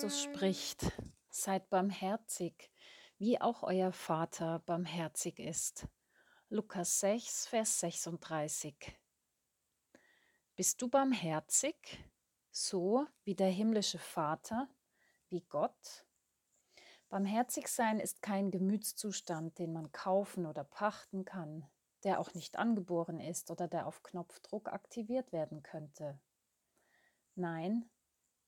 Christus spricht, seid barmherzig, wie auch euer Vater barmherzig ist. Lukas 6, Vers 36. Bist du barmherzig, so wie der himmlische Vater, wie Gott? Barmherzig sein ist kein Gemütszustand, den man kaufen oder pachten kann, der auch nicht angeboren ist oder der auf Knopfdruck aktiviert werden könnte. Nein,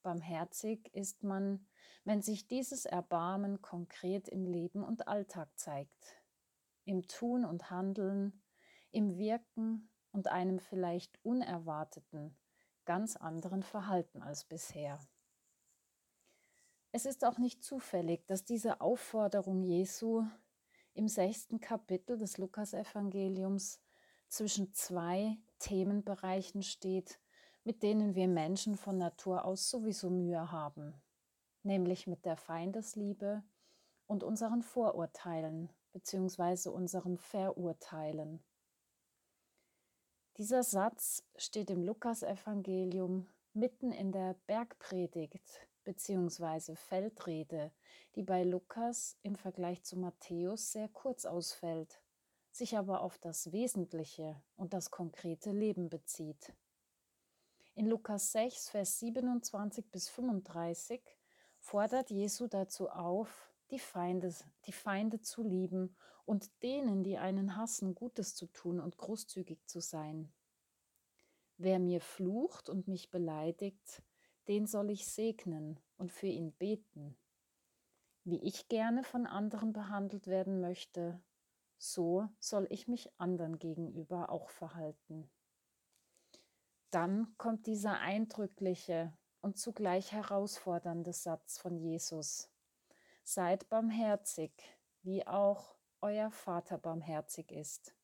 barmherzig ist man, wenn sich dieses Erbarmen konkret im Leben und Alltag zeigt, im Tun und Handeln, im Wirken und einem vielleicht unerwarteten, ganz anderen Verhalten als bisher. Es ist auch nicht zufällig, dass diese Aufforderung Jesu im sechsten Kapitel des Lukasevangeliums zwischen zwei Themenbereichen steht, mit denen wir Menschen von Natur aus sowieso Mühe haben, nämlich mit der Feindesliebe und unseren Vorurteilen bzw. unserem Verurteilen. Dieser Satz steht im Lukasevangelium mitten in der Bergpredigt bzw. Feldrede, die bei Lukas im Vergleich zu Matthäus sehr kurz ausfällt, sich aber auf das Wesentliche und das konkrete Leben bezieht. In Lukas 6, Vers 27 bis 35 fordert Jesu dazu auf, die Feinde, die Feinde zu lieben und denen, die einen hassen, Gutes zu tun und großzügig zu sein. Wer mir flucht und mich beleidigt, den soll ich segnen und für ihn beten. Wie ich gerne von anderen behandelt werden möchte, so soll ich mich anderen gegenüber auch verhalten. Dann kommt dieser eindrückliche und zugleich herausfordernde Satz von Jesus. Seid barmherzig, wie auch euer Vater barmherzig ist.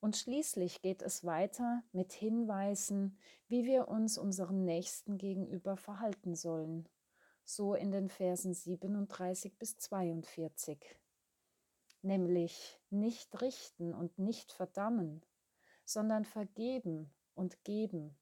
Und schließlich geht es weiter mit Hinweisen, wie wir uns unseren Nächsten gegenüber verhalten sollen, so in den Versen 37 bis 42. Nämlich nicht richten und nicht verdammen, sondern vergeben und geben.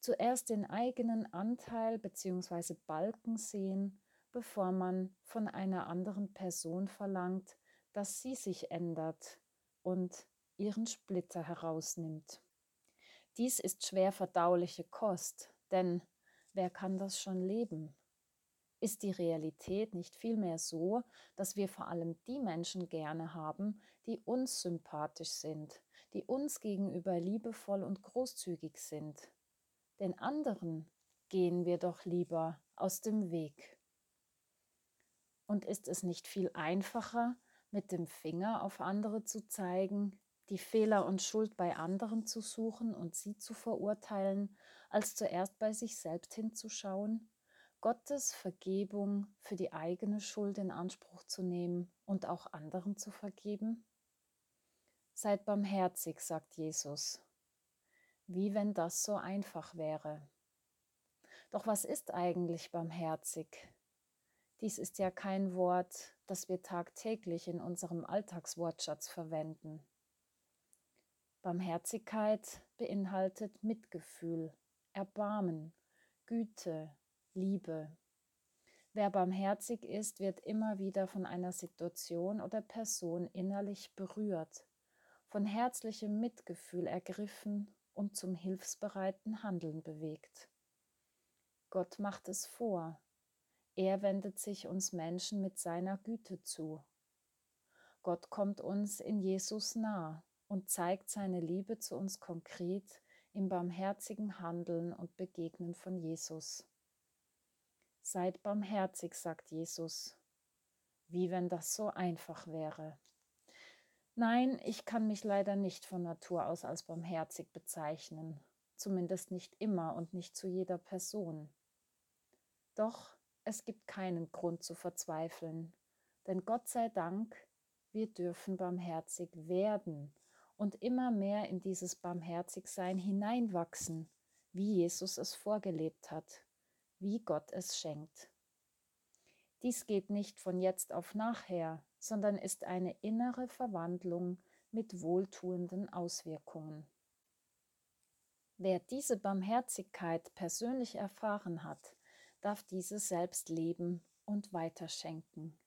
Zuerst den eigenen Anteil bzw. Balken sehen, bevor man von einer anderen Person verlangt, dass sie sich ändert und ihren Splitter herausnimmt. Dies ist schwer verdauliche Kost, denn wer kann das schon leben? Ist die Realität nicht vielmehr so, dass wir vor allem die Menschen gerne haben, die uns sympathisch sind, die uns gegenüber liebevoll und großzügig sind? Den anderen gehen wir doch lieber aus dem Weg. Und ist es nicht viel einfacher, mit dem Finger auf andere zu zeigen, die Fehler und Schuld bei anderen zu suchen und sie zu verurteilen, als zuerst bei sich selbst hinzuschauen? Gottes Vergebung für die eigene Schuld in Anspruch zu nehmen und auch anderen zu vergeben? Seid barmherzig, sagt Jesus. Wie wenn das so einfach wäre. Doch was ist eigentlich barmherzig? Dies ist ja kein Wort, das wir tagtäglich in unserem Alltagswortschatz verwenden. Barmherzigkeit beinhaltet Mitgefühl, Erbarmen, Güte, Liebe. Wer barmherzig ist, wird immer wieder von einer Situation oder Person innerlich berührt, von herzlichem Mitgefühl ergriffen und zum hilfsbereiten Handeln bewegt. Gott macht es vor. Er wendet sich uns Menschen mit seiner Güte zu. Gott kommt uns in Jesus nah und zeigt seine Liebe zu uns konkret im barmherzigen Handeln und Begegnen von Jesus. Seid barmherzig, sagt Jesus. Wie wenn das so einfach wäre. Nein, ich kann mich leider nicht von Natur aus als barmherzig bezeichnen, zumindest nicht immer und nicht zu jeder Person. Doch es gibt keinen Grund zu verzweifeln, denn Gott sei Dank, wir dürfen barmherzig werden und immer mehr in dieses Barmherzigsein hineinwachsen, wie Jesus es vorgelebt hat wie Gott es schenkt. Dies geht nicht von jetzt auf nachher, sondern ist eine innere Verwandlung mit wohltuenden Auswirkungen. Wer diese Barmherzigkeit persönlich erfahren hat, darf diese selbst leben und weiterschenken,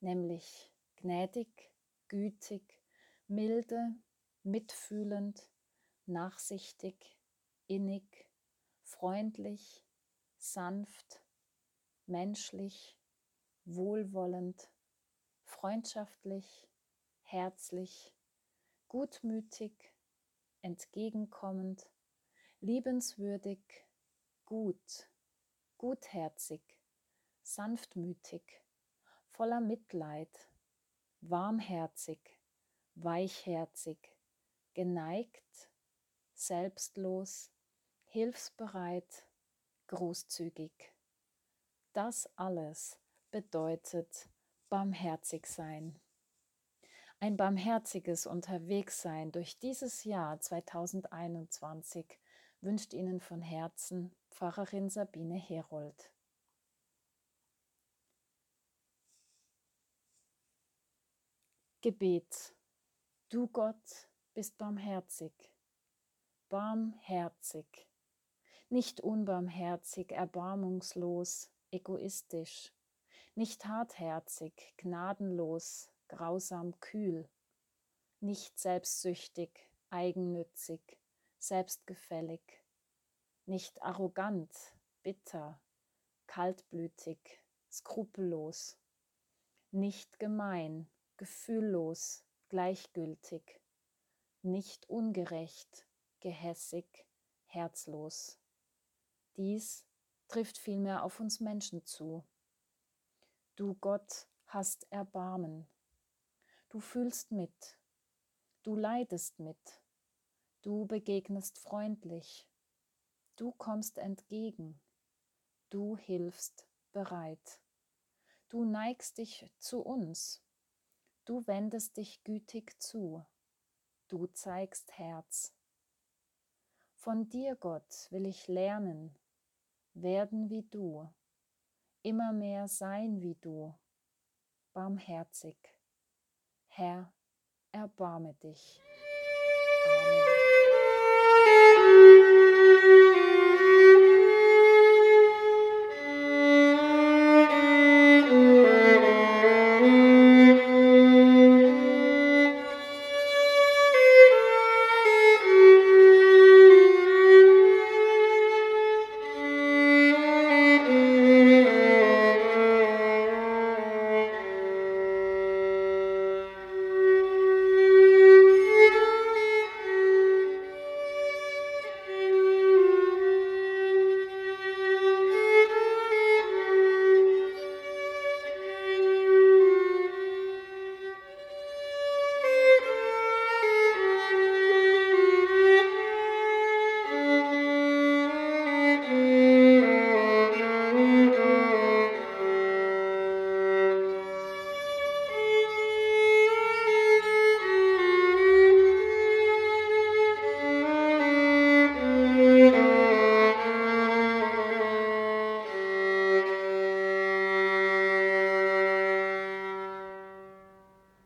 nämlich gnädig, gütig, milde, mitfühlend, nachsichtig, innig, freundlich, sanft, menschlich, wohlwollend, freundschaftlich, herzlich, gutmütig, entgegenkommend, liebenswürdig, gut, gutherzig, sanftmütig, voller Mitleid, warmherzig, weichherzig, geneigt, selbstlos, hilfsbereit, großzügig. Das alles bedeutet barmherzig sein. Ein barmherziges Unterwegssein durch dieses Jahr 2021 wünscht Ihnen von Herzen Pfarrerin Sabine Herold. Gebet. Du Gott bist barmherzig, barmherzig, nicht unbarmherzig, erbarmungslos, egoistisch, nicht hartherzig, gnadenlos, grausam, kühl, nicht selbstsüchtig, eigennützig, selbstgefällig, nicht arrogant, bitter, kaltblütig, skrupellos, nicht gemein, gefühllos, gleichgültig, nicht ungerecht, gehässig, herzlos. Dies trifft vielmehr auf uns Menschen zu. Du Gott hast Erbarmen. Du fühlst mit. Du leidest mit. Du begegnest freundlich. Du kommst entgegen. Du hilfst bereit. Du neigst dich zu uns Du wendest dich gütig zu, du zeigst Herz. Von dir, Gott, will ich lernen, werden wie du, immer mehr sein wie du, barmherzig. Herr, erbarme dich.